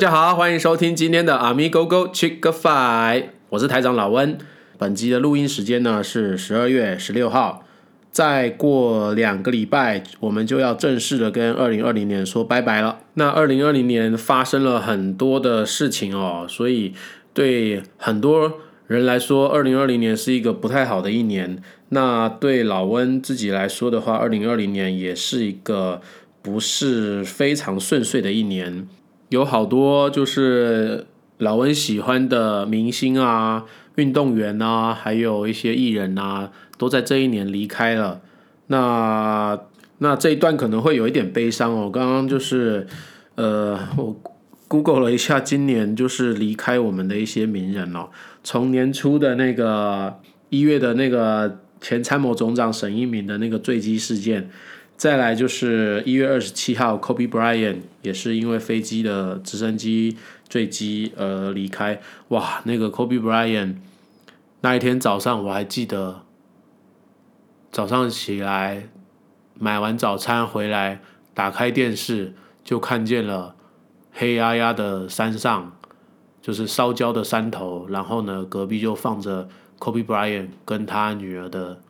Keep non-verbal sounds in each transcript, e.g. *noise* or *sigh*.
大家好，欢迎收听今天的阿咪狗狗 Chick Five，我是台长老温。本集的录音时间呢是十二月十六号，再过两个礼拜，我们就要正式的跟二零二零年说拜拜了。那二零二零年发生了很多的事情哦，所以对很多人来说，二零二零年是一个不太好的一年。那对老温自己来说的话，二零二零年也是一个不是非常顺遂的一年，有好多就是老温喜欢的明星啊、运动员啊，还有一些艺人啊，都在这一年离开了。那那这一段可能会有一点悲伤哦。刚刚就是呃，我 Google 了一下，今年就是离开我们的一些名人哦，从年初的那个一月的那个。前参谋总长沈一鸣的那个坠机事件，再来就是一月二十七号，Kobe Bryant 也是因为飞机的直升机坠机而离开。哇，那个 Kobe Bryant 那一天早上我还记得，早上起来买完早餐回来，打开电视就看见了黑压压的山上，就是烧焦的山头，然后呢，隔壁就放着。Kobe Bryant 跟他女儿的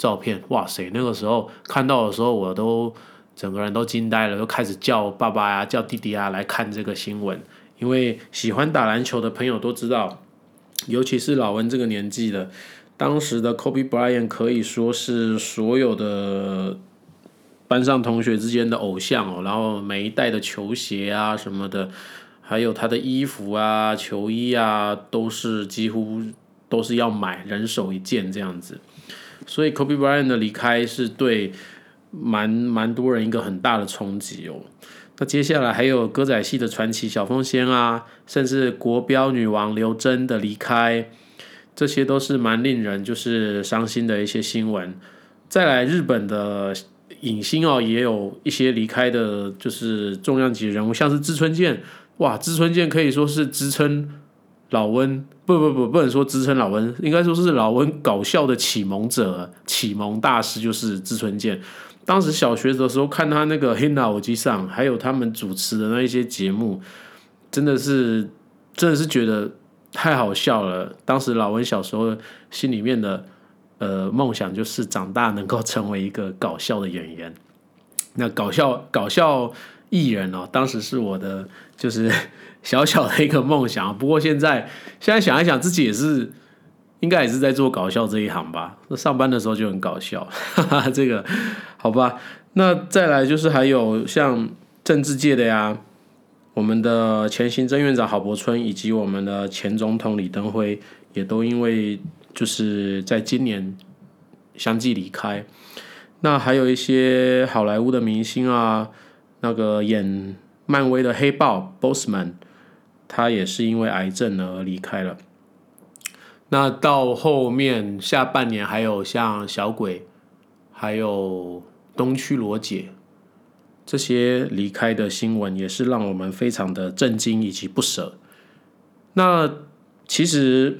照片，哇塞！那个时候看到的时候，我都整个人都惊呆了，都开始叫爸爸呀、叫弟弟啊来看这个新闻。因为喜欢打篮球的朋友都知道，尤其是老文这个年纪的，当时的 Kobe Bryant 可以说是所有的班上同学之间的偶像哦。然后每一代的球鞋啊什么的，还有他的衣服啊、球衣啊，都是几乎。都是要买人手一件这样子，所以 Kobe Bryant 的离开是对蛮蛮多人一个很大的冲击哦。那接下来还有歌仔戏的传奇小凤仙啊，甚至国标女王刘真的离开，这些都是蛮令人就是伤心的一些新闻。再来日本的影星哦，也有一些离开的，就是重量级人物，像是志村健，哇，志村健可以说是支撑。老温不不不不能说支撑老温，应该说是老温搞笑的启蒙者、启蒙大师就是志村健。当时小学的时候看他那个《黑脑机上》，还有他们主持的那一些节目，真的是真的是觉得太好笑了。当时老温小时候心里面的呃梦想就是长大能够成为一个搞笑的演员。那搞笑搞笑艺人哦，当时是我的就是。*laughs* 小小的一个梦想，不过现在现在想一想，自己也是应该也是在做搞笑这一行吧。那上班的时候就很搞笑，哈哈，这个好吧。那再来就是还有像政治界的呀，我们的前行政院长郝柏村以及我们的前总统李登辉，也都因为就是在今年相继离开。那还有一些好莱坞的明星啊，那个演漫威的黑豹 Bossman。他也是因为癌症而离开了。那到后面下半年，还有像小鬼，还有东区罗姐这些离开的新闻，也是让我们非常的震惊以及不舍。那其实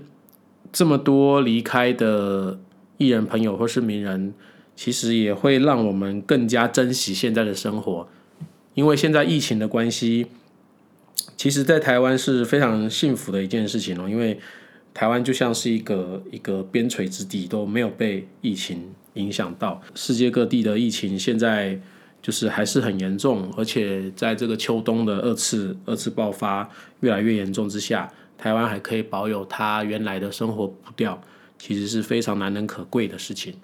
这么多离开的艺人朋友或是名人，其实也会让我们更加珍惜现在的生活，因为现在疫情的关系。其实，在台湾是非常幸福的一件事情哦，因为台湾就像是一个一个边陲之地，都没有被疫情影响到。世界各地的疫情现在就是还是很严重，而且在这个秋冬的二次二次爆发越来越严重之下，台湾还可以保有它原来的生活步调，其实是非常难能可贵的事情。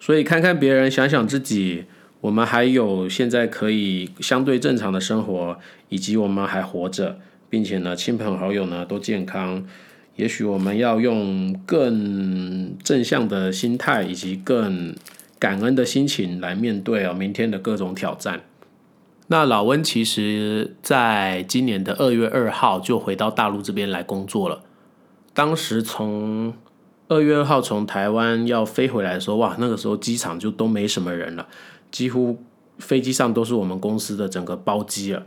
所以，看看别人，想想自己。我们还有现在可以相对正常的生活，以及我们还活着，并且呢，亲朋好友呢都健康。也许我们要用更正向的心态，以及更感恩的心情来面对哦明天的各种挑战。那老温其实在今年的二月二号就回到大陆这边来工作了。当时从二月二号从台湾要飞回来的时候，哇，那个时候机场就都没什么人了。几乎飞机上都是我们公司的整个包机了，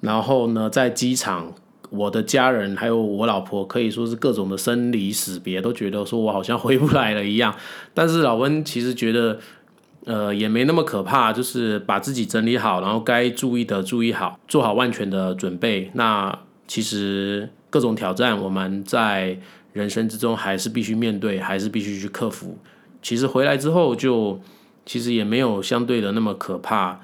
然后呢，在机场，我的家人还有我老婆可以说是各种的生离死别，都觉得说我好像回不来了一样。但是老温其实觉得 *laughs* 呃，也没那么可怕，就是把自己整理好，然后该注意的注意好，做好万全的准备。那其实各种挑战，我们在人生之中还是必须面对，还是必须去克服。其实回来之后，就其实也没有相对的那么可怕。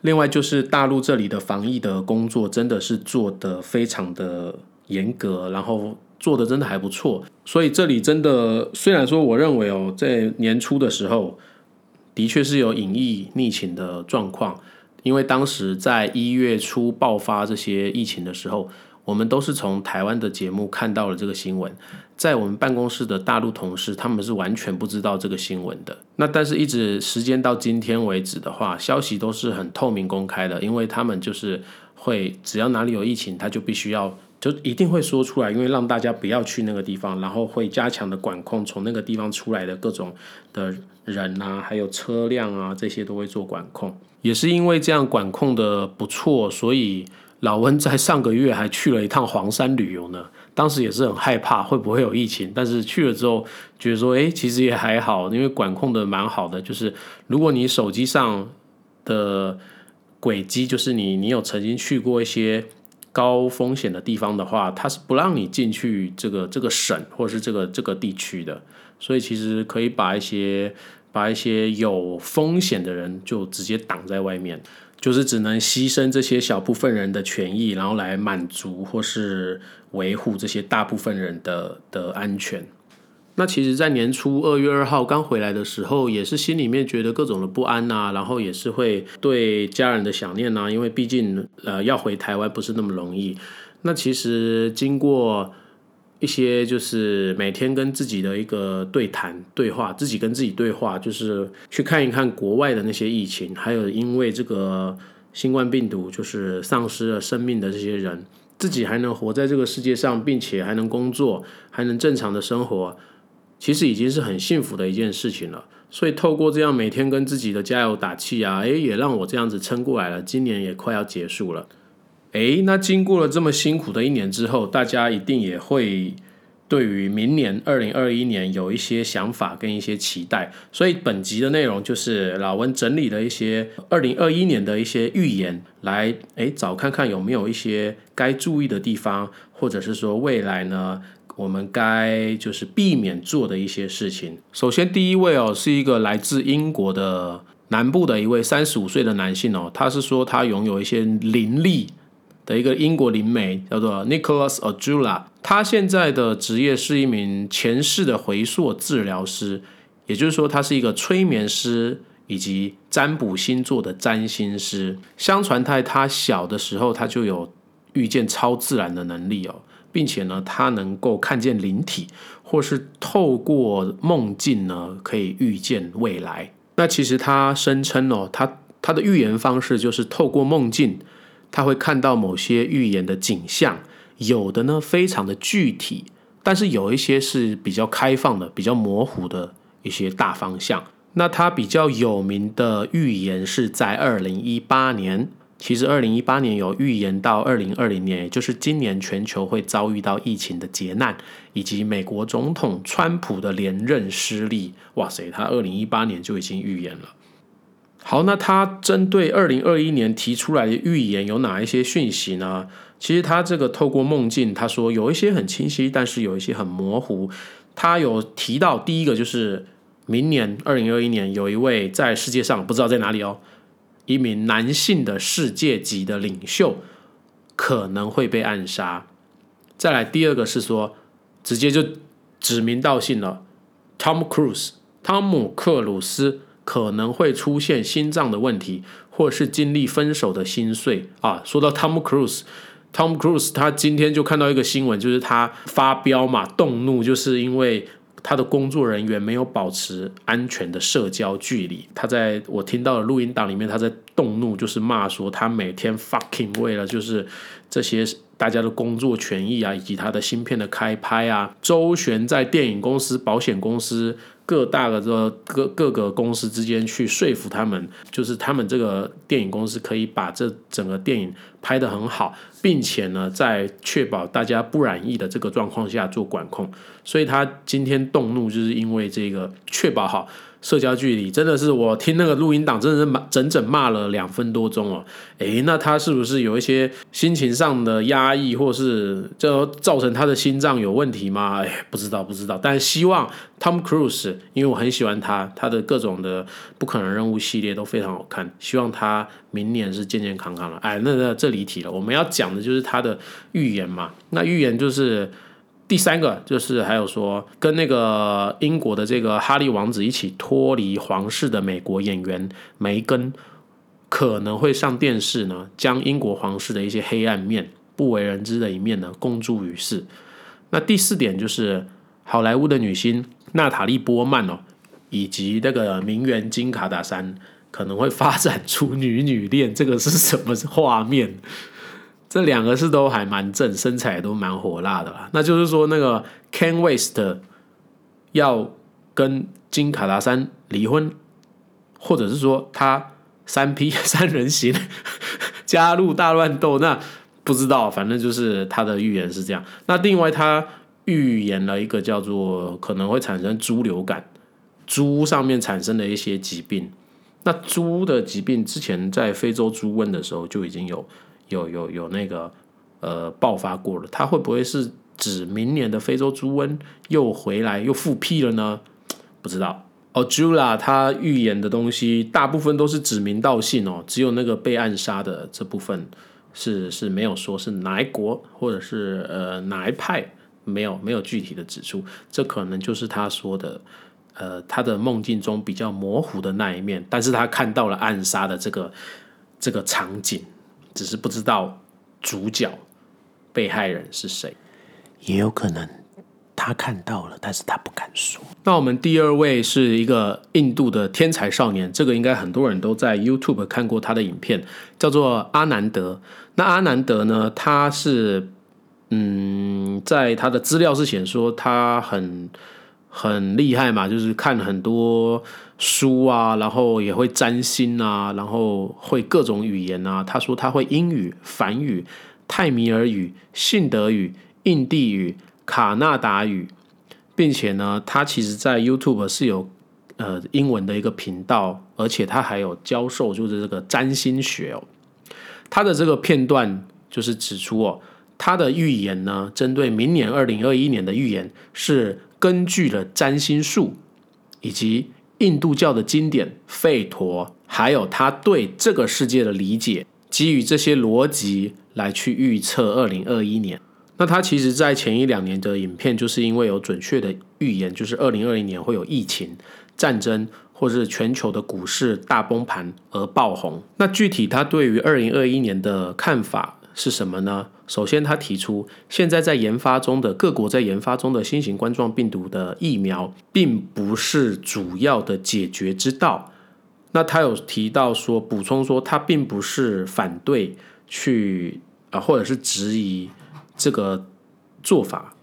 另外就是大陆这里的防疫的工作真的是做的非常的严格，然后做的真的还不错。所以这里真的虽然说我认为哦，在年初的时候。的确是有隐疫逆情的状况，因为当时在一月初爆发这些疫情的时候，我们都是从台湾的节目看到了这个新闻，在我们办公室的大陆同事他们是完全不知道这个新闻的。那但是一直时间到今天为止的话，消息都是很透明公开的，因为他们就是会只要哪里有疫情，他就必须要。就一定会说出来，因为让大家不要去那个地方，然后会加强的管控，从那个地方出来的各种的人啊，还有车辆啊，这些都会做管控。也是因为这样管控的不错，所以老温在上个月还去了一趟黄山旅游呢。当时也是很害怕会不会有疫情，但是去了之后觉得说，哎，其实也还好，因为管控的蛮好的。就是如果你手机上的轨迹，就是你你有曾经去过一些。高风险的地方的话，它是不让你进去这个这个省或是这个这个地区的，所以其实可以把一些把一些有风险的人就直接挡在外面，就是只能牺牲这些小部分人的权益，然后来满足或是维护这些大部分人的的安全。那其实，在年初二月二号刚回来的时候，也是心里面觉得各种的不安呐，然后也是会对家人的想念呐，因为毕竟呃要回台湾不是那么容易。那其实经过一些就是每天跟自己的一个对谈对话，自己跟自己对话，就是去看一看国外的那些疫情，还有因为这个新冠病毒就是丧失了生命的这些人，自己还能活在这个世界上，并且还能工作，还能正常的生活。其实已经是很幸福的一件事情了，所以透过这样每天跟自己的加油打气啊，诶，也让我这样子撑过来了。今年也快要结束了，诶，那经过了这么辛苦的一年之后，大家一定也会对于明年二零二一年有一些想法跟一些期待。所以本集的内容就是老温整理了一些二零二一年的一些预言，来诶找看看有没有一些该注意的地方，或者是说未来呢？我们该就是避免做的一些事情。首先，第一位哦，是一个来自英国的南部的一位三十五岁的男性哦，他是说他拥有一些灵力的一个英国灵媒，叫做 Nicholas Ojula。他现在的职业是一名前世的回溯治疗师，也就是说，他是一个催眠师以及占卜星座的占星师。相传在他小的时候，他就有遇见超自然的能力哦。并且呢，他能够看见灵体，或是透过梦境呢，可以预见未来。那其实他声称哦，他他的预言方式就是透过梦境，他会看到某些预言的景象，有的呢非常的具体，但是有一些是比较开放的、比较模糊的一些大方向。那他比较有名的预言是在二零一八年。其实，二零一八年有预言到二零二零年，也就是今年全球会遭遇到疫情的劫难，以及美国总统川普的连任失利。哇塞，他二零一八年就已经预言了。好，那他针对二零二一年提出来的预言有哪一些讯息呢？其实他这个透过梦境，他说有一些很清晰，但是有一些很模糊。他有提到第一个就是明年二零二一年有一位在世界上不知道在哪里哦。一名男性的世界级的领袖可能会被暗杀。再来，第二个是说，直接就指名道姓了，Tom Cruise，汤姆克鲁斯可能会出现心脏的问题，或是经历分手的心碎啊。说到 Tom Cruise，Tom Cruise 他今天就看到一个新闻，就是他发飙嘛，动怒，就是因为。他的工作人员没有保持安全的社交距离。他在我听到的录音档里面，他在动怒，就是骂说他每天 fucking 为了就是这些大家的工作权益啊，以及他的芯片的开拍啊，周旋在电影公司、保险公司。各大的这各各个公司之间去说服他们，就是他们这个电影公司可以把这整个电影拍得很好，并且呢，在确保大家不染疫的这个状况下做管控。所以他今天动怒，就是因为这个确保好社交距离真的是我听那个录音档，真的是骂整整骂了两分多钟哦。诶，那他是不是有一些心情上的压抑，或是就造成他的心脏有问题吗？哎，不知道不知道。但希望 Tom Cruise，因为我很喜欢他，他的各种的不可能任务系列都非常好看。希望他明年是健健康康了。哎，那那这离题了，我们要讲的就是他的预言嘛。那预言就是。第三个就是还有说，跟那个英国的这个哈利王子一起脱离皇室的美国演员梅根，可能会上电视呢，将英国皇室的一些黑暗面、不为人知的一面呢公诸于世。那第四点就是好莱坞的女星娜塔莉波曼哦，以及那个名媛金卡达山可能会发展出女女恋，这个是什么画面？这两个是都还蛮正，身材都蛮火辣的啦。那就是说，那个 Ken West 要跟金卡达山离婚，或者是说他三 P *laughs* 三人行加入大乱斗，那不知道，反正就是他的预言是这样。那另外他预言了一个叫做可能会产生猪流感，猪上面产生的一些疾病。那猪的疾病之前在非洲猪瘟的时候就已经有。有有有那个呃爆发过了，它会不会是指明年的非洲猪瘟又回来又复辟了呢？*tsk* 不知道。哦，Jula 他预言的东西大部分都是指名道姓哦，只有那个被暗杀的这部分是是没有说是哪一国或者是呃哪一派，没有没有具体的指出，这可能就是他说的呃他的梦境中比较模糊的那一面，但是他看到了暗杀的这个这个场景。只是不知道主角被害人是谁，也有可能他看到了，但是他不敢说。那我们第二位是一个印度的天才少年，这个应该很多人都在 YouTube 看过他的影片，叫做阿南德。那阿南德呢，他是嗯，在他的资料是写说他很很厉害嘛，就是看很多。书啊，然后也会占星啊，然后会各种语言啊。他说他会英语、梵语、泰米尔语、信德语、印地语、卡纳达语，并且呢，他其实在 YouTube 是有呃英文的一个频道，而且他还有教授就是这个占星学哦。他的这个片段就是指出哦，他的预言呢，针对明年二零二一年的预言是根据了占星术以及。印度教的经典吠陀，还有他对这个世界的理解，基于这些逻辑来去预测二零二一年。那他其实，在前一两年的影片，就是因为有准确的预言，就是二零二零年会有疫情、战争，或是全球的股市大崩盘而爆红。那具体他对于二零二一年的看法？是什么呢？首先，他提出，现在在研发中的各国在研发中的新型冠状病毒的疫苗，并不是主要的解决之道。那他有提到说，补充说，他并不是反对去啊，或者是质疑这个做法。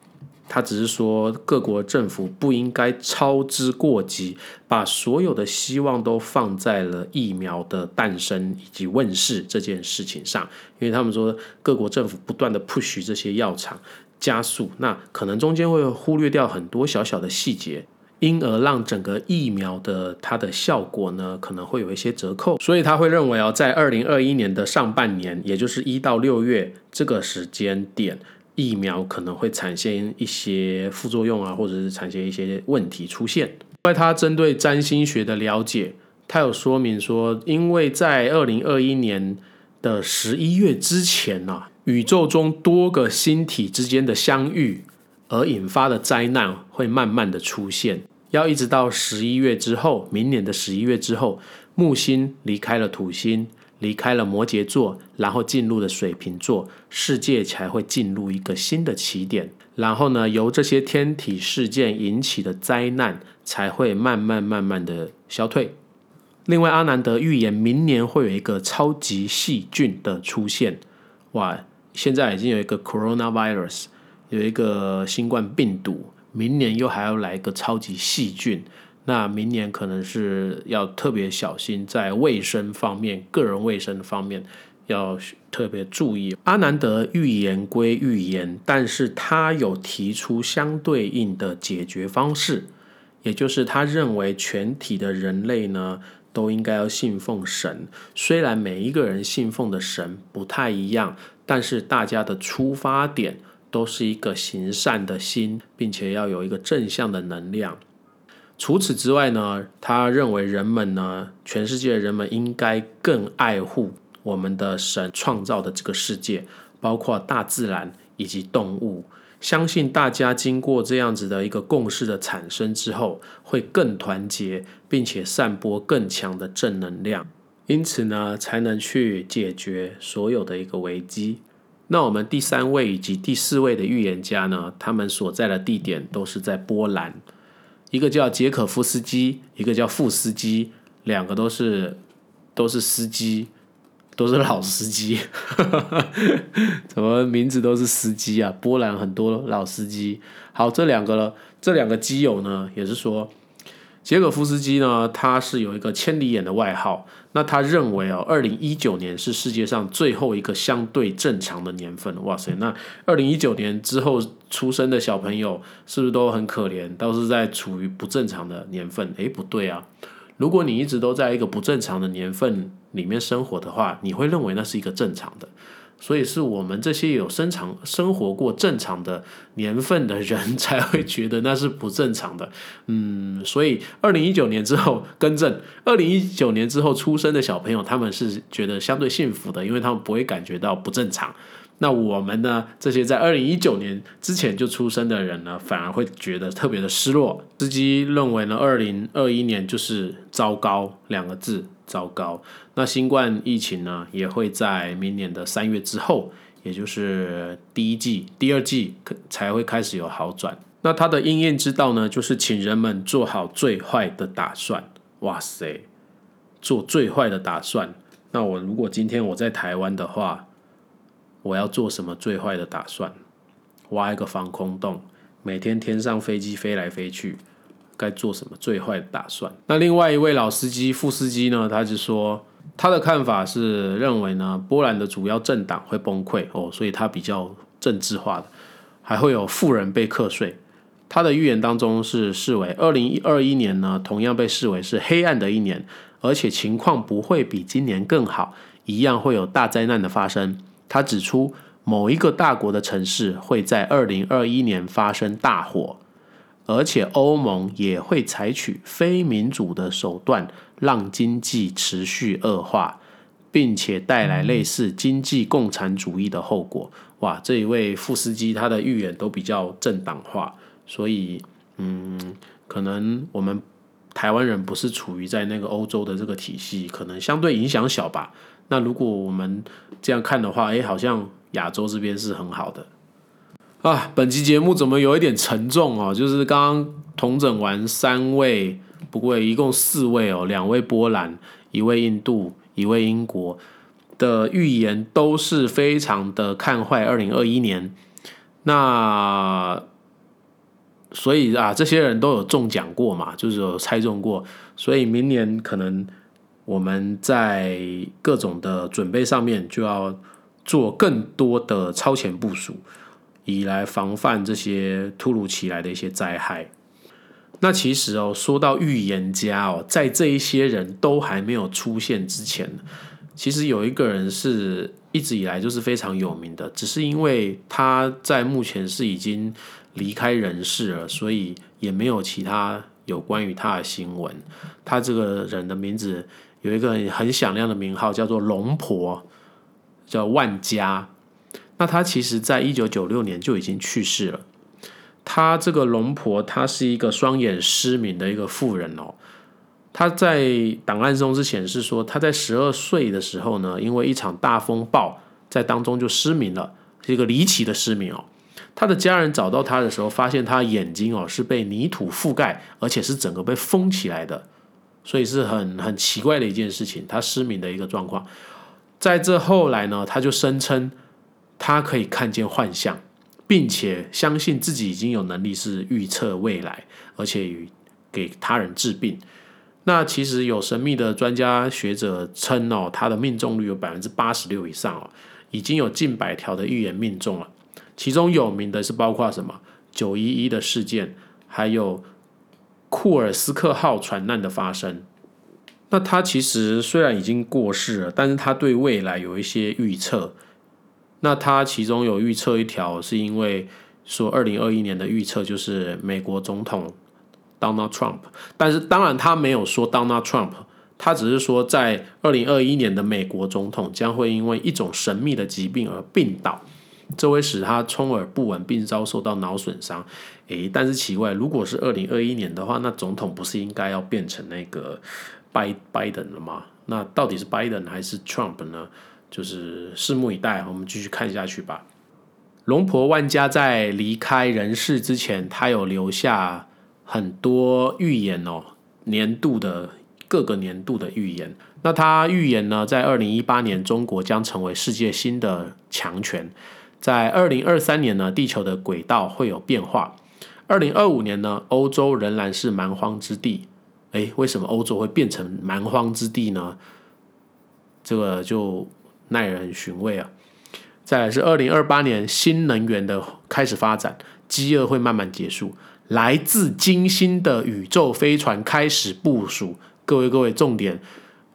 他只是说，各国政府不应该操之过急，把所有的希望都放在了疫苗的诞生以及问世这件事情上。因为他们说，各国政府不断的 push 这些药厂加速，那可能中间会忽略掉很多小小的细节，因而让整个疫苗的它的效果呢，可能会有一些折扣。所以他会认为哦，在二零二一年的上半年，也就是一到六月这个时间点。疫苗可能会产生一些副作用啊，或者是产生一些问题出现。因为他针对占星学的了解，他有说明说，因为在二零二一年的十一月之前呢，宇宙中多个星体之间的相遇而引发的灾难会慢慢的出现，要一直到十一月之后，明年的十一月之后，木星离开了土星。离开了摩羯座，然后进入了水瓶座，世界才会进入一个新的起点。然后呢，由这些天体事件引起的灾难才会慢慢慢慢的消退。另外，阿南德预言明年会有一个超级细菌的出现。哇，现在已经有一个 coronavirus，有一个新冠病毒，明年又还要来一个超级细菌。那明年可能是要特别小心，在卫生方面、个人卫生方面要特别注意。阿南德预言归预言，但是他有提出相对应的解决方式，也就是他认为全体的人类呢都应该要信奉神。虽然每一个人信奉的神不太一样，但是大家的出发点都是一个行善的心，并且要有一个正向的能量。除此之外呢，他认为人们呢，全世界的人们应该更爱护我们的神创造的这个世界，包括大自然以及动物。相信大家经过这样子的一个共识的产生之后，会更团结，并且散播更强的正能量，因此呢，才能去解决所有的一个危机。那我们第三位以及第四位的预言家呢，他们所在的地点都是在波兰，一个叫杰可夫斯基，一个叫副斯基，两个都是都是司机。都是老司机，*laughs* 怎么名字都是司机啊？波兰很多老司机。好，这两个这两个基友呢，也是说，杰可夫斯基呢，他是有一个千里眼的外号。那他认为哦，二零一九年是世界上最后一个相对正常的年份。哇塞，那二零一九年之后出生的小朋友是不是都很可怜？都是在处于不正常的年份？诶，不对啊。如果你一直都在一个不正常的年份里面生活的话，你会认为那是一个正常的，所以是我们这些有生长生活过正常的年份的人才会觉得那是不正常的。*laughs* 嗯，所以二零一九年之后更正，二零一九年之后出生的小朋友他们是觉得相对幸福的，因为他们不会感觉到不正常。那我们呢？这些在二零一九年之前就出生的人呢，反而会觉得特别的失落。司机认为呢，二零二一年就是糟糕两个字，糟糕。那新冠疫情呢，也会在明年的三月之后，也就是第一季、第二季才会开始有好转。那它的应验之道呢，就是请人们做好最坏的打算。哇塞，做最坏的打算。那我如果今天我在台湾的话，我要做什么最坏的打算？挖一个防空洞，每天天上飞机飞来飞去，该做什么最坏的打算？那另外一位老司机副司机呢？他就说他的看法是认为呢，波兰的主要政党会崩溃哦，所以他比较政治化的，还会有富人被课税。他的预言当中是视为二零二一年呢，同样被视为是黑暗的一年，而且情况不会比今年更好，一样会有大灾难的发生。他指出，某一个大国的城市会在二零二一年发生大火，而且欧盟也会采取非民主的手段，让经济持续恶化，并且带来类似经济共产主义的后果。哇，这一位副司机他的预言都比较政党化，所以，嗯，可能我们台湾人不是处于在那个欧洲的这个体系，可能相对影响小吧。那如果我们这样看的话，哎，好像亚洲这边是很好的啊。本期节目怎么有一点沉重哦？就是刚刚同整完三位，不过一共四位哦，两位波兰，一位印度，一位英国的预言都是非常的看坏二零二一年。那所以啊，这些人都有中奖过嘛，就是有猜中过，所以明年可能。我们在各种的准备上面就要做更多的超前部署，以来防范这些突如其来的一些灾害。那其实哦，说到预言家哦，在这一些人都还没有出现之前，其实有一个人是一直以来就是非常有名的，只是因为他在目前是已经离开人世了，所以也没有其他有关于他的新闻。他这个人的名字。有一个很响亮的名号，叫做龙婆，叫万家。那他其实在一九九六年就已经去世了。他这个龙婆，她是一个双眼失明的一个妇人哦。他在档案中是显示说，他在十二岁的时候呢，因为一场大风暴在当中就失明了，是一个离奇的失明哦。他的家人找到他的时候，发现他眼睛哦是被泥土覆盖，而且是整个被封起来的。所以是很很奇怪的一件事情，他失明的一个状况，在这后来呢，他就声称他可以看见幻象，并且相信自己已经有能力是预测未来，而且与给他人治病。那其实有神秘的专家学者称哦，他的命中率有百分之八十六以上哦，已经有近百条的预言命中了。其中有名的是包括什么九一一的事件，还有。库尔斯克号船难的发生。那他其实虽然已经过世了，但是他对未来有一些预测。那他其中有预测一条，是因为说二零二一年的预测就是美国总统 Donald Trump，但是当然他没有说 Donald Trump，他只是说在二零二一年的美国总统将会因为一种神秘的疾病而病倒。这会使他充耳不闻，并遭受到脑损伤。诶，但是奇怪，如果是二零二一年的话，那总统不是应该要变成那个拜拜登了吗？那到底是拜登还是 Trump 呢？就是拭目以待，我们继续看下去吧。龙婆万家在离开人世之前，他有留下很多预言哦，年度的各个年度的预言。那他预言呢，在二零一八年，中国将成为世界新的强权。在二零二三年呢，地球的轨道会有变化。二零二五年呢，欧洲仍然是蛮荒之地。诶，为什么欧洲会变成蛮荒之地呢？这个就耐人寻味啊。再来是二零二八年，新能源的开始发展，饥饿会慢慢结束。来自金星的宇宙飞船开始部署。各位各位，重点，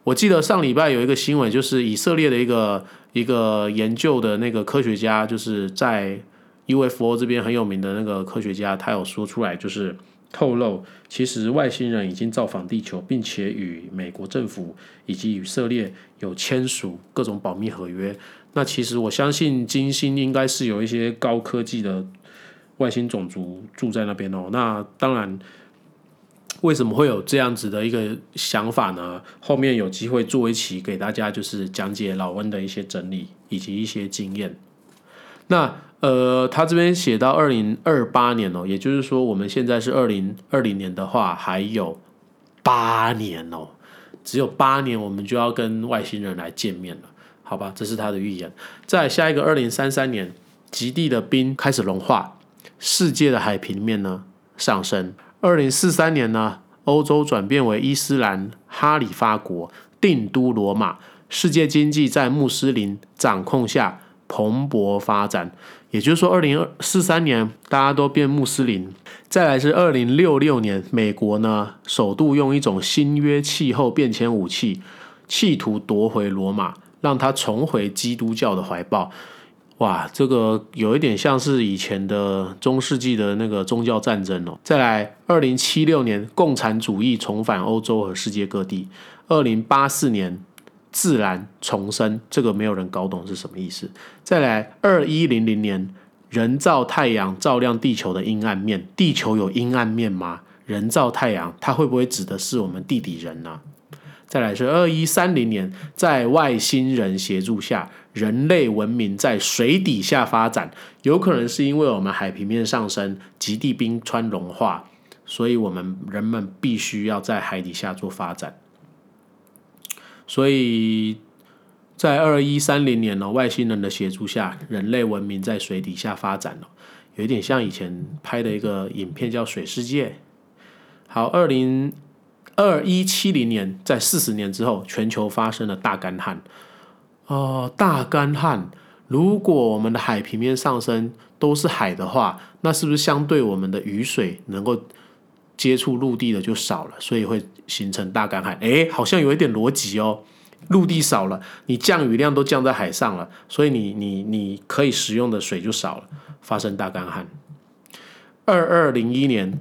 我记得上礼拜有一个新闻，就是以色列的一个。一个研究的那个科学家，就是在 UFO 这边很有名的那个科学家，他有说出来，就是透露，其实外星人已经造访地球，并且与美国政府以及以色列有签署各种保密合约。那其实我相信金星应该是有一些高科技的外星种族住在那边哦。那当然。为什么会有这样子的一个想法呢？后面有机会做一期给大家，就是讲解老温的一些整理以及一些经验。那呃，他这边写到二零二八年哦，也就是说我们现在是二零二零年的话，还有八年哦，只有八年我们就要跟外星人来见面了，好吧？这是他的预言。在下一个二零三三年，极地的冰开始融化，世界的海平面呢上升。二零四三年呢，欧洲转变为伊斯兰哈里发国，定都罗马，世界经济在穆斯林掌控下蓬勃发展。也就是说，二零四三年大家都变穆斯林。再来是二零六六年，美国呢首度用一种新约气候变迁武器，企图夺回罗马，让它重回基督教的怀抱。哇，这个有一点像是以前的中世纪的那个宗教战争哦。再来，二零七六年，共产主义重返欧洲和世界各地。二零八四年，自然重生，这个没有人搞懂是什么意思。再来，二一零零年，人造太阳照亮地球的阴暗面。地球有阴暗面吗？人造太阳，它会不会指的是我们地底人呢？再来是二一三零年，在外星人协助下，人类文明在水底下发展，有可能是因为我们海平面上升，极地冰川融化，所以我们人们必须要在海底下做发展。所以在二一三零年呢，外星人的协助下，人类文明在水底下发展了，有点像以前拍的一个影片叫《水世界》。好，二零。二一七零年，在四十年之后，全球发生了大干旱。哦，大干旱！如果我们的海平面上升都是海的话，那是不是相对我们的雨水能够接触陆地的就少了？所以会形成大干旱。诶，好像有一点逻辑哦。陆地少了，你降雨量都降在海上了，所以你你你可以使用的水就少了，发生大干旱。二二零一年。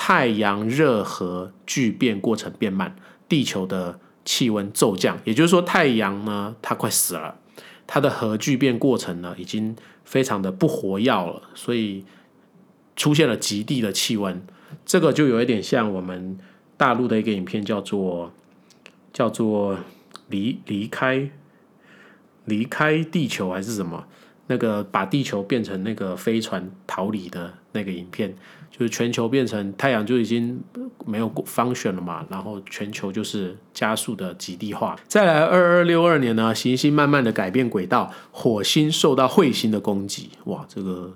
太阳热核聚变过程变慢，地球的气温骤降，也就是说，太阳呢，它快死了，它的核聚变过程呢，已经非常的不活跃了，所以出现了极地的气温。这个就有一点像我们大陆的一个影片，叫做叫做离离开离开地球还是什么？那个把地球变成那个飞船逃离的那个影片。就是全球变成太阳就已经没有方选了嘛，然后全球就是加速的极地化。再来二二六二年呢，行星慢慢的改变轨道，火星受到彗星的攻击，哇，这个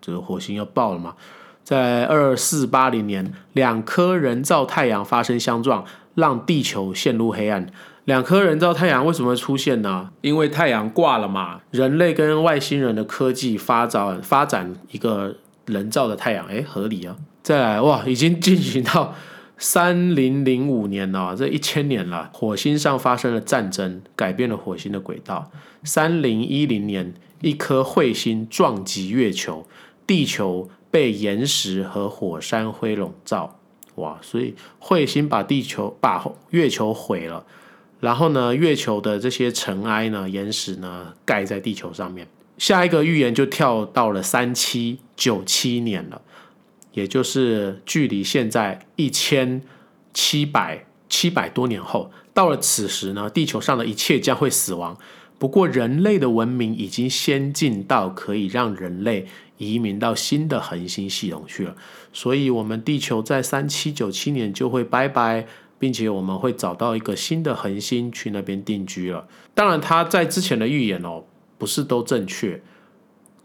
这个火星要爆了嘛。在二四八零年，两颗人造太阳发生相撞，让地球陷入黑暗。两颗人造太阳为什么会出现呢？因为太阳挂了嘛，人类跟外星人的科技发展发展一个。人造的太阳，哎，合理啊！再来，哇，已经进行到三零零五年了、这一千年了，火星上发生了战争，改变了火星的轨道。三零一零年，一颗彗星撞击月球，地球被岩石和火山灰笼罩。哇！所以彗星把地球、把月球毁了，然后呢，月球的这些尘埃呢、岩石呢，盖在地球上面。下一个预言就跳到了三七九七年了。也就是距离现在一千七百七百多年后，到了此时呢，地球上的一切将会死亡。不过，人类的文明已经先进到可以让人类移民到新的恒星系统去了。所以，我们地球在三七九七年就会拜拜，并且我们会找到一个新的恒星去那边定居了。当然，他在之前的预言哦，不是都正确，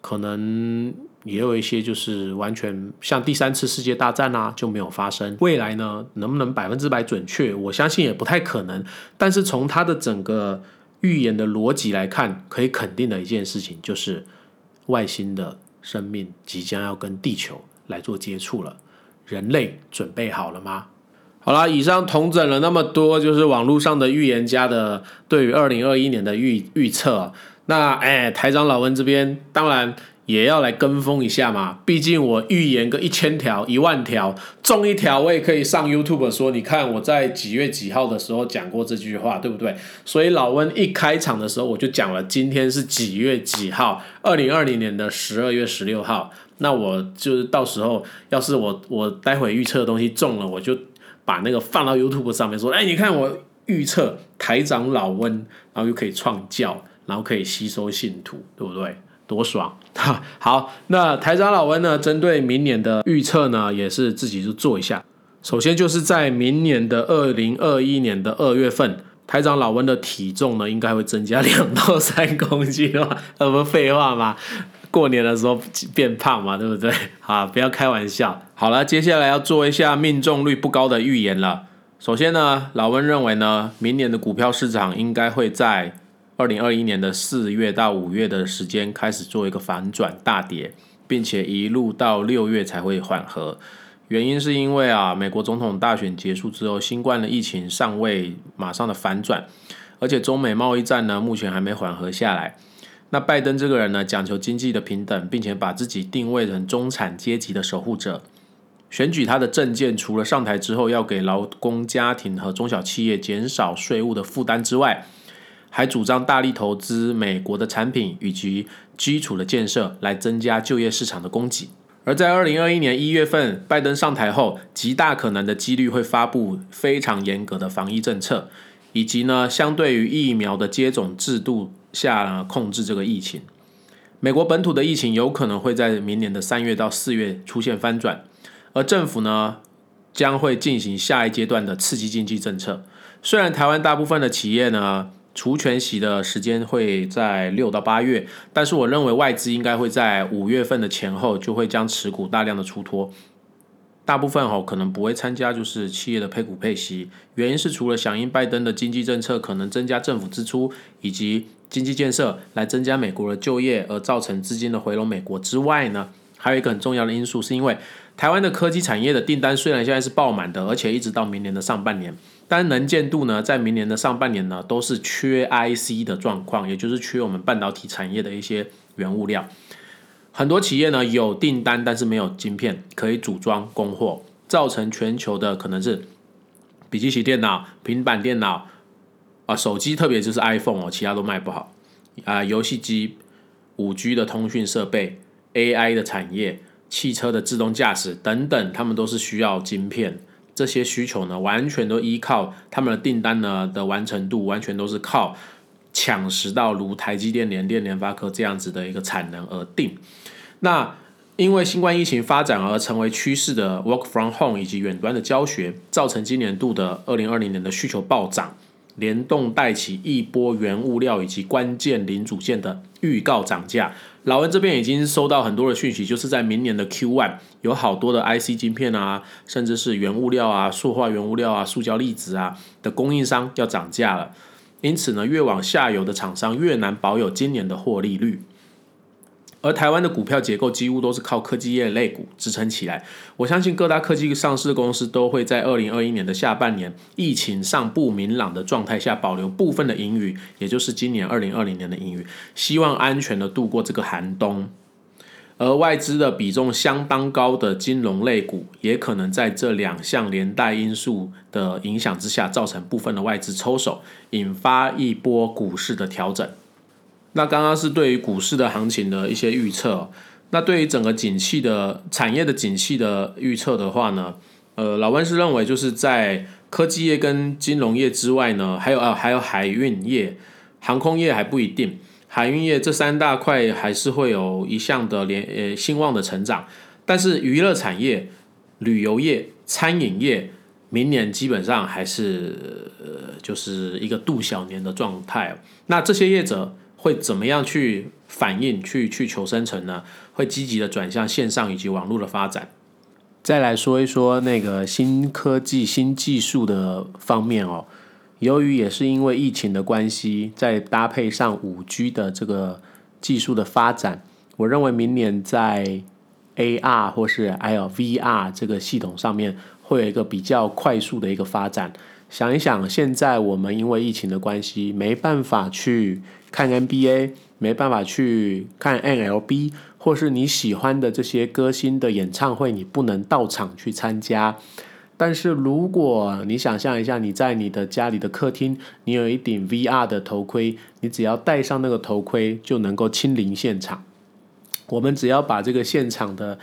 可能。也有一些就是完全像第三次世界大战啊就没有发生。未来呢，能不能百分之百准确？我相信也不太可能。但是从它的整个预言的逻辑来看，可以肯定的一件事情就是，外星的生命即将要跟地球来做接触了。人类准备好了吗？好啦，以上同整了那么多，就是网络上的预言家的对于二零二一年的预预测。那哎，台长老温这边当然。也要来跟风一下嘛，毕竟我预言个一千条、一万条，中一条我也可以上 YouTube 说，你看我在几月几号的时候讲过这句话，对不对？所以老温一开场的时候我就讲了，今天是几月几号？二零二零年的十二月十六号。那我就是到时候，要是我我待会预测的东西中了，我就把那个放到 YouTube 上面说，哎，你看我预测台长老温，然后又可以创教，然后可以吸收信徒，对不对？多爽！哈，*laughs* 好，那台长老温呢？针对明年的预测呢，也是自己就做一下。首先就是在明年的二零二一年的二月份，台长老温的体重呢，应该会增加两到三公斤嘛？那 *laughs* 不废话吗？过年的时候变胖嘛，对不对？*laughs* 啊，不要开玩笑。好了，接下来要做一下命中率不高的预言了。首先呢，老温认为呢，明年的股票市场应该会在。二零二一年的四月到五月的时间开始做一个反转大跌，并且一路到六月才会缓和。原因是因为啊，美国总统大选结束之后，新冠的疫情尚未马上的反转，而且中美贸易战呢目前还没缓和下来。那拜登这个人呢，讲求经济的平等，并且把自己定位成中产阶级的守护者。选举他的政见，除了上台之后要给劳工家庭和中小企业减少税务的负担之外，还主张大力投资美国的产品以及基础的建设，来增加就业市场的供给。而在二零二一年一月份，拜登上台后，极大可能的几率会发布非常严格的防疫政策，以及呢，相对于疫苗的接种制度下呢，控制这个疫情。美国本土的疫情有可能会在明年的三月到四月出现翻转，而政府呢，将会进行下一阶段的刺激经济政策。虽然台湾大部分的企业呢，除权息的时间会在六到八月，但是我认为外资应该会在五月份的前后就会将持股大量的出脱，大部分哦可能不会参加就是企业的配股配息，原因是除了响应拜登的经济政策可能增加政府支出以及经济建设来增加美国的就业而造成资金的回笼美国之外呢，还有一个很重要的因素是因为台湾的科技产业的订单虽然现在是爆满的，而且一直到明年的上半年。但能见度呢，在明年的上半年呢，都是缺 IC 的状况，也就是缺我们半导体产业的一些原物料。很多企业呢有订单，但是没有晶片可以组装供货，造成全球的可能是笔记型电脑、平板电脑啊、手机，特别就是 iPhone 哦，其他都卖不好啊。游戏机、五 G 的通讯设备、AI 的产业、汽车的自动驾驶等等，他们都是需要晶片。这些需求呢，完全都依靠他们的订单呢的完成度，完全都是靠抢食到如台积电、联电、联发科这样子的一个产能而定。那因为新冠疫情发展而成为趋势的 work from home 以及远端的教学，造成今年度的二零二零年的需求暴涨。联动带起一波原物料以及关键零组件的预告涨价。老文这边已经收到很多的讯息，就是在明年的 Q1 有好多的 IC 晶片啊，甚至是原物料啊、塑化原物料啊、塑胶粒子啊的供应商要涨价了。因此呢，越往下游的厂商越难保有今年的获利率。而台湾的股票结构几乎都是靠科技业类股支撑起来。我相信各大科技上市公司都会在二零二一年的下半年，疫情尚不明朗的状态下，保留部分的盈余，也就是今年二零二零年的盈余，希望安全的度过这个寒冬。而外资的比重相当高的金融类股，也可能在这两项连带因素的影响之下，造成部分的外资抽手，引发一波股市的调整。那刚刚是对于股市的行情的一些预测，那对于整个景气的产业的景气的预测的话呢，呃，老温是认为就是在科技业跟金融业之外呢，还有啊还有海运业、航空业还不一定，海运业这三大块还是会有一项的连呃兴旺的成长，但是娱乐产业、旅游业、餐饮业明年基本上还是呃就是一个度小年的状态，那这些业者。会怎么样去反应、去去求生存呢？会积极的转向线上以及网络的发展。再来说一说那个新科技、新技术的方面哦。由于也是因为疫情的关系，再搭配上五 G 的这个技术的发展，我认为明年在 AR 或是还有 VR 这个系统上面会有一个比较快速的一个发展。想一想，现在我们因为疫情的关系，没办法去。看 NBA 没办法去看 NLB，或是你喜欢的这些歌星的演唱会，你不能到场去参加。但是如果你想象一下，你在你的家里的客厅，你有一顶 VR 的头盔，你只要戴上那个头盔，就能够亲临现场。我们只要把这个现场的。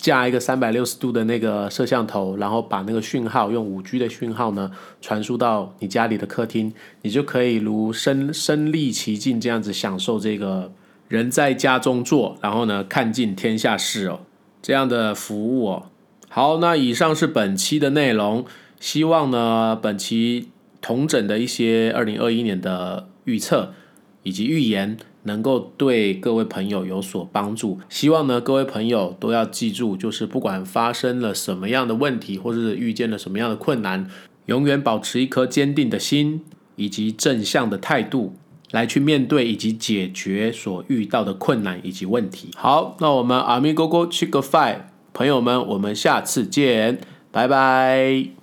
架一个三百六十度的那个摄像头，然后把那个讯号用五 G 的讯号呢传输到你家里的客厅，你就可以如身身历其境这样子享受这个人在家中坐，然后呢看尽天下事哦这样的服务哦。好，那以上是本期的内容，希望呢本期同整的一些二零二一年的预测以及预言。能够对各位朋友有所帮助，希望呢各位朋友都要记住，就是不管发生了什么样的问题，或者是遇见了什么样的困难，永远保持一颗坚定的心以及正向的态度，来去面对以及解决所遇到的困难以及问题。好，那我们阿咪哥哥去个 five，朋友们，我们下次见，拜拜。